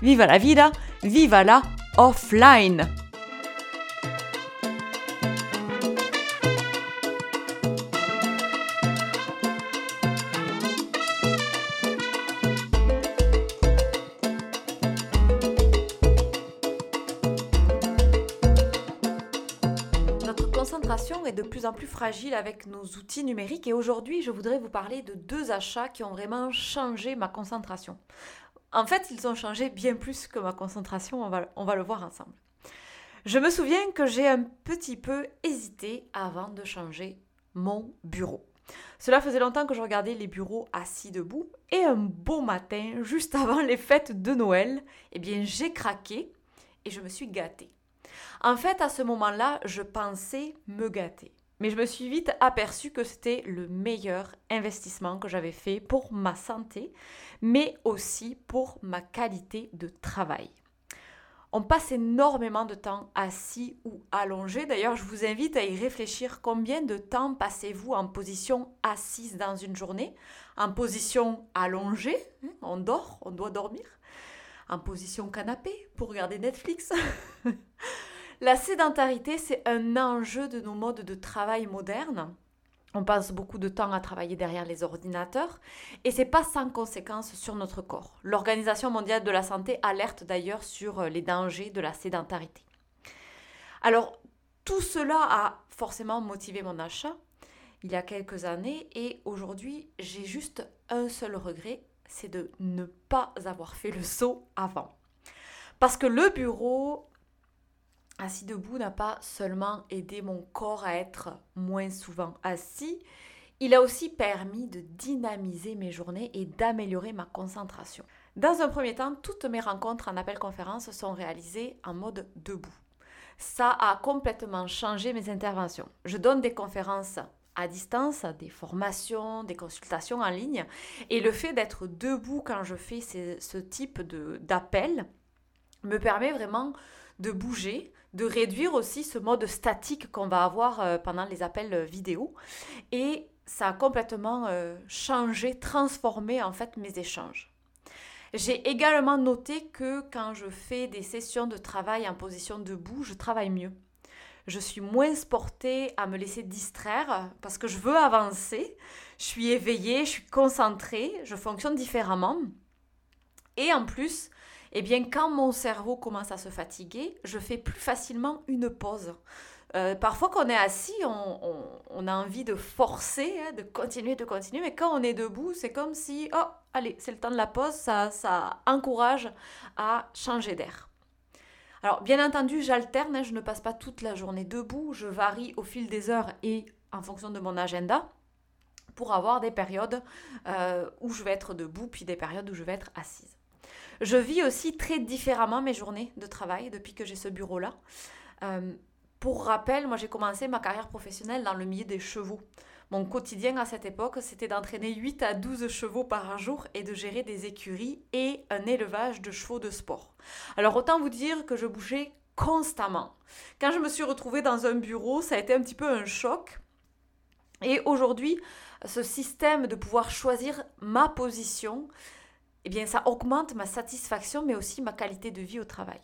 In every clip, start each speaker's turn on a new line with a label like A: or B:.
A: viva la vida, viva la offline. Notre concentration est de plus en plus fragile avec nos outils numériques et aujourd'hui je voudrais vous parler de deux achats qui ont vraiment changé ma concentration. En fait, ils ont changé bien plus que ma concentration, on va, on le voir ensemble. Je me souviens que j'ai un petit peu hésité avant de changer mon bureau. Cela faisait longtemps que je regardais les bureaux assis debout et un beau matin, juste avant les fêtes de Noël, eh bien j'ai craqué et je me suis gâtée. En fait, à ce moment-là, je pensais me gâter. Mais je me suis vite aperçue que c'était le meilleur investissement que j'avais fait pour ma santé, mais aussi pour ma qualité de travail. On passe énormément de temps assis ou allongé. D'ailleurs, je vous invite à y réfléchir. Combien de temps passez-vous en position assise dans une journée? En position allongée, hein, on dort, on doit dormir. En position canapé pour regarder Netflix. La sédentarité, c'est un enjeu de nos modes de travail modernes. On passe beaucoup de temps à travailler derrière les ordinateurs et c'est pas sans conséquence sur notre corps. L'Organisation mondiale de la santé alerte d'ailleurs sur les dangers de la sédentarité. Alors, tout cela a forcément motivé mon achat il y a quelques années et aujourd'hui, j'ai juste un seul regret, c'est de ne pas avoir fait le saut avant. Parce que le bureau, assis debout n'a pas seulement aidé mon corps à être moins souvent assis, il a aussi permis de dynamiser mes journées et d'améliorer ma concentration. Dans un premier temps, toutes mes rencontres en appel conférence sont réalisées en mode debout. Ça a complètement changé mes interventions. Je donne des conférences à distance, des formations, des consultations en ligne, et le fait d'être debout quand je fais ce type d'appel me permet vraiment de bouger, de réduire aussi ce mode statique qu'on va avoir euh, pendant les appels euh, vidéo. Et ça a complètement euh, changé, transformé en fait mes échanges. J'ai également noté que quand je fais des sessions de travail en position debout, je travaille mieux. Je suis moins portée à me laisser distraire parce que je veux avancer. Je suis éveillée, je suis concentrée, je fonctionne différemment. Et en plus, eh bien quand mon cerveau commence à se fatiguer, je fais plus facilement une pause. Euh, parfois quand on est assis, on, a envie de forcer, hein, de continuer, de continuer, mais quand on est debout, c'est comme si, oh, allez, c'est le temps de la pause, ça, encourage à changer d'air. Alors bien entendu, j'alterne, hein, je ne passe pas toute la journée debout, je varie au fil des heures et en fonction de mon agenda pour avoir des périodes euh, où je vais être debout, puis des périodes où je vais être assise. Je vis aussi très différemment mes journées de travail depuis que j'ai ce bureau-là. Euh, pour rappel, moi j'ai commencé ma carrière professionnelle dans le milieu des chevaux. Mon quotidien à cette époque, c'était d'entraîner 8 à 12 chevaux par jour et de gérer des écuries et un élevage de chevaux de sport. Alors autant vous dire que je bougeais constamment. Quand je me suis retrouvée dans un bureau, ça a été un petit peu un choc. Et aujourd'hui, ce système de pouvoir choisir ma position, eh bien, ça augmente ma satisfaction, mais aussi ma qualité de vie au travail.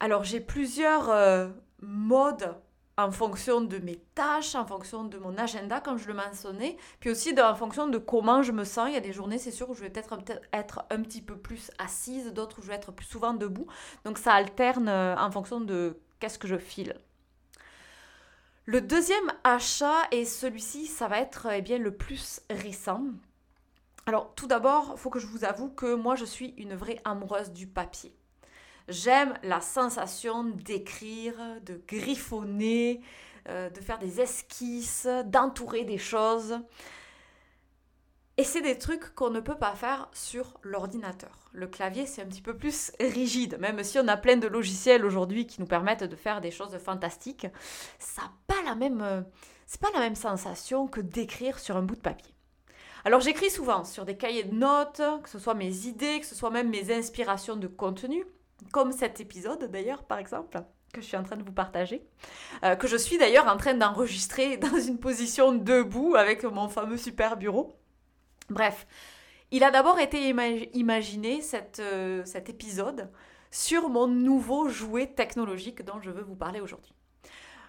A: Alors, j'ai plusieurs euh, modes en fonction de mes tâches, en fonction de mon agenda, comme je le mentionnais, puis aussi en fonction de comment je me sens. Il y a des journées, c'est sûr, où je vais peut-être être un petit peu plus assise, d'autres où je vais être plus souvent debout. Donc, ça alterne euh, en fonction de qu'est-ce que je file. Le deuxième achat, et celui-ci, ça va être eh bien, le plus récent, alors tout d'abord, il faut que je vous avoue que moi je suis une vraie amoureuse du papier. J'aime la sensation d'écrire, de griffonner, euh, de faire des esquisses, d'entourer des choses. Et c'est des trucs qu'on ne peut pas faire sur l'ordinateur. Le clavier, c'est un petit peu plus rigide, même si on a plein de logiciels aujourd'hui qui nous permettent de faire des choses fantastiques. Ça n'a pas la même, euh, c'est pas la même sensation que d'écrire sur un bout de papier. Alors j'écris souvent sur des cahiers de notes, que ce soit mes idées, que ce soit même mes inspirations de contenu, comme cet épisode d'ailleurs par exemple que je suis en train de vous partager, euh, que je suis d'ailleurs en train d'enregistrer dans une position debout avec mon fameux super bureau. Bref, il a d'abord été imaginé euh, cet épisode sur mon nouveau jouet technologique dont je veux vous parler aujourd'hui.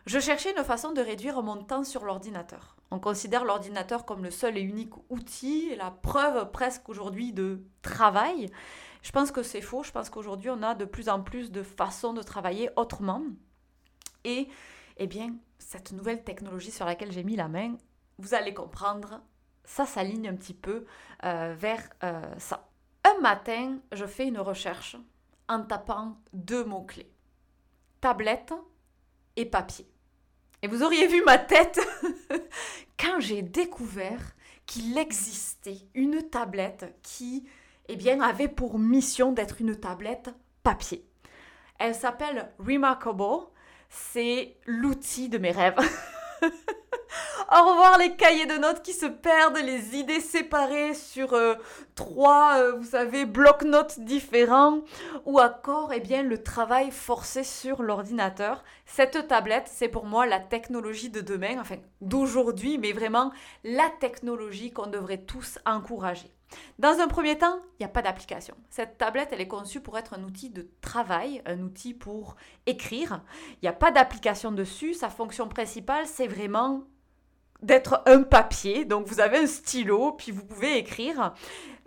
A: Je cherchais une façon de réduire mon temps sur l'ordinateur. On considère l'ordinateur comme le seul et unique outil, la preuve presque aujourd'hui de travail. Je pense que c'est faux. Je pense qu'aujourd'hui, on a de plus en plus de façons de travailler autrement. Et, eh bien, cette nouvelle technologie sur laquelle j'ai mis la main, vous allez comprendre, ça s'aligne un petit peu euh, vers euh, ça. Un matin, je fais une recherche en tapant deux mots-clés. Tablette et papier. Et vous auriez vu ma tête quand j'ai découvert qu'il existait une tablette qui eh avait pour mission d'être une tablette papier. Elle s'appelle Remarkable. C'est l'outil de mes rêves. Au revoir les cahiers de notes qui se perdent, les idées séparées sur euh, trois, euh, vous savez, blocs-notes différents, ou encore, eh bien, le travail forcé sur l'ordinateur. Cette tablette, c'est pour moi la technologie de demain, enfin d'aujourd'hui, mais vraiment la technologie qu'on devrait tous encourager. Dans un premier temps, il n'y a pas d'application. Cette tablette, elle est conçue pour être un outil de travail, un outil pour écrire. Il n'y a pas d'application dessus. Sa fonction principale, c'est vraiment d'être un papier. Donc vous avez un stylo, puis vous pouvez écrire.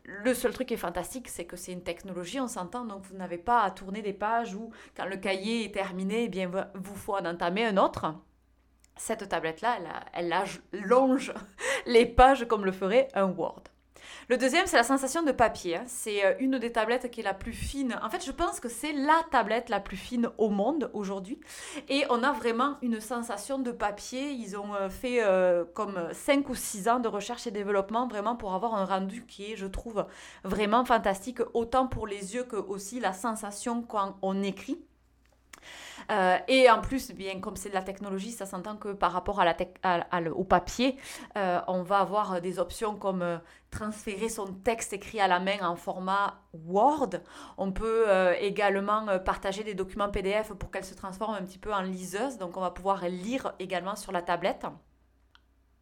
A: Le seul truc qui est fantastique, c'est que c'est une technologie, on s'entend, donc vous n'avez pas à tourner des pages ou quand le cahier est terminé, eh bien vous faut en entamer un autre. Cette tablette-là, elle, elle longe les pages comme le ferait un Word. Le deuxième, c'est la sensation de papier. Hein. C'est euh, une des tablettes qui est la plus fine. En fait, je pense que c'est la tablette la plus fine au monde aujourd'hui. Et on a vraiment une sensation de papier. Ils ont euh, fait euh, comme 5 ou 6 ans de recherche et développement vraiment pour avoir un rendu qui est, je trouve, vraiment fantastique, autant pour les yeux que aussi la sensation quand on écrit. Euh, et en plus, bien comme c'est de la technologie, ça s'entend que par rapport au papier, euh, on va avoir des options comme euh, transférer son texte écrit à la main en format Word. On peut également partager des documents PDF pour qu'elles se transforment un petit peu en liseuse. Donc on va pouvoir lire également sur la tablette.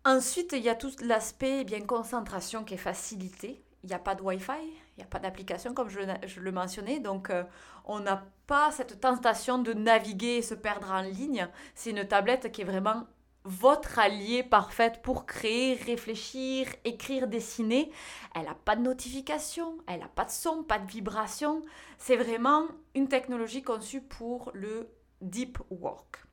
A: Ensuite, il y a tout l'aspect eh bien concentration qui est facilité il n'y a pas de Wi-Fi, il n'y a pas d'application comme je, le mentionnais, donc euh, on n'a pas cette tentation de naviguer et se perdre en ligne. C'est une tablette qui est vraiment votre allié parfaite pour créer, réfléchir, écrire, dessiner. Elle n'a pas de notification, elle n'a pas de son, pas de vibration. C'est vraiment une technologie conçue pour le deep work.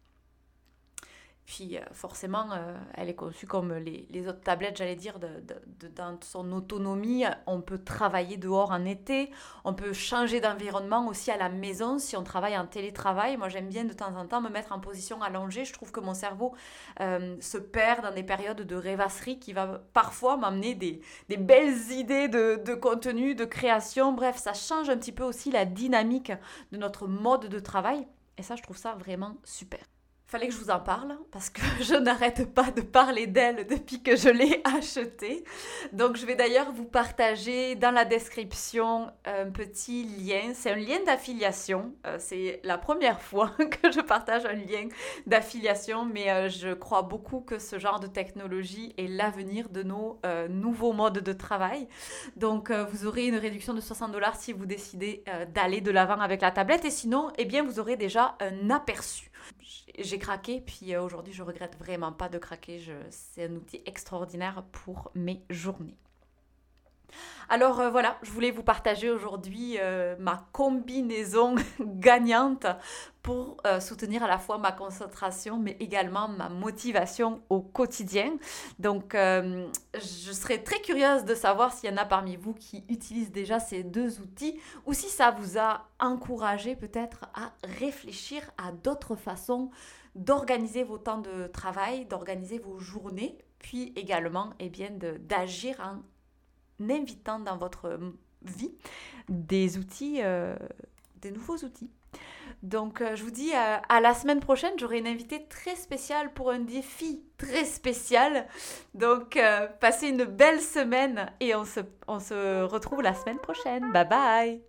A: Puis euh, forcément, euh, elle est conçue comme les, autres tablettes, j'allais dire, dans son autonomie. On peut travailler dehors en été, on peut changer d'environnement aussi à la maison si on travaille en télétravail. Moi, j'aime bien de temps en temps me mettre en position allongée. Je trouve que mon cerveau euh, se perd dans des périodes de rêvasserie qui va parfois m'amener des, belles idées de contenu, de création. Bref, ça change un petit peu aussi la dynamique de notre mode de travail. Et ça, je trouve ça vraiment super fallait que je vous en parle parce que je n'arrête pas de parler d'elle depuis que je l'ai achetée. Donc je vais d'ailleurs vous partager dans la description un petit lien. C'est un lien d'affiliation. Euh, c'est la première fois que je partage un lien d'affiliation, mais euh, je crois beaucoup que ce genre de technologie est l'avenir de nos euh, nouveaux modes de travail. Donc vous aurez une réduction de 60 dollars si vous décidez d'aller de l'avant avec la tablette et sinon, eh bien vous aurez déjà un aperçu j'ai craqué, puis euh, aujourd'hui je regrette vraiment pas de craquer. C'est un outil extraordinaire pour mes journées. Alors euh, voilà, je voulais vous partager aujourd'hui euh, ma combinaison gagnante pour euh, soutenir à la fois ma concentration mais également ma motivation au quotidien. Donc je serais très curieuse de savoir s'il y en a parmi vous qui utilisent déjà ces deux outils ou si ça vous a encouragé peut-être à réfléchir à d'autres façons d'organiser vos temps de travail, d'organiser vos journées, puis également eh bien, d'agir en invitant dans votre vie des outils, des nouveaux outils. Donc, je vous dis à la semaine prochaine. J'aurai une invitée très spéciale pour un défi très spécial. Donc, passez une belle semaine et on se, on se retrouve la semaine prochaine. Bye bye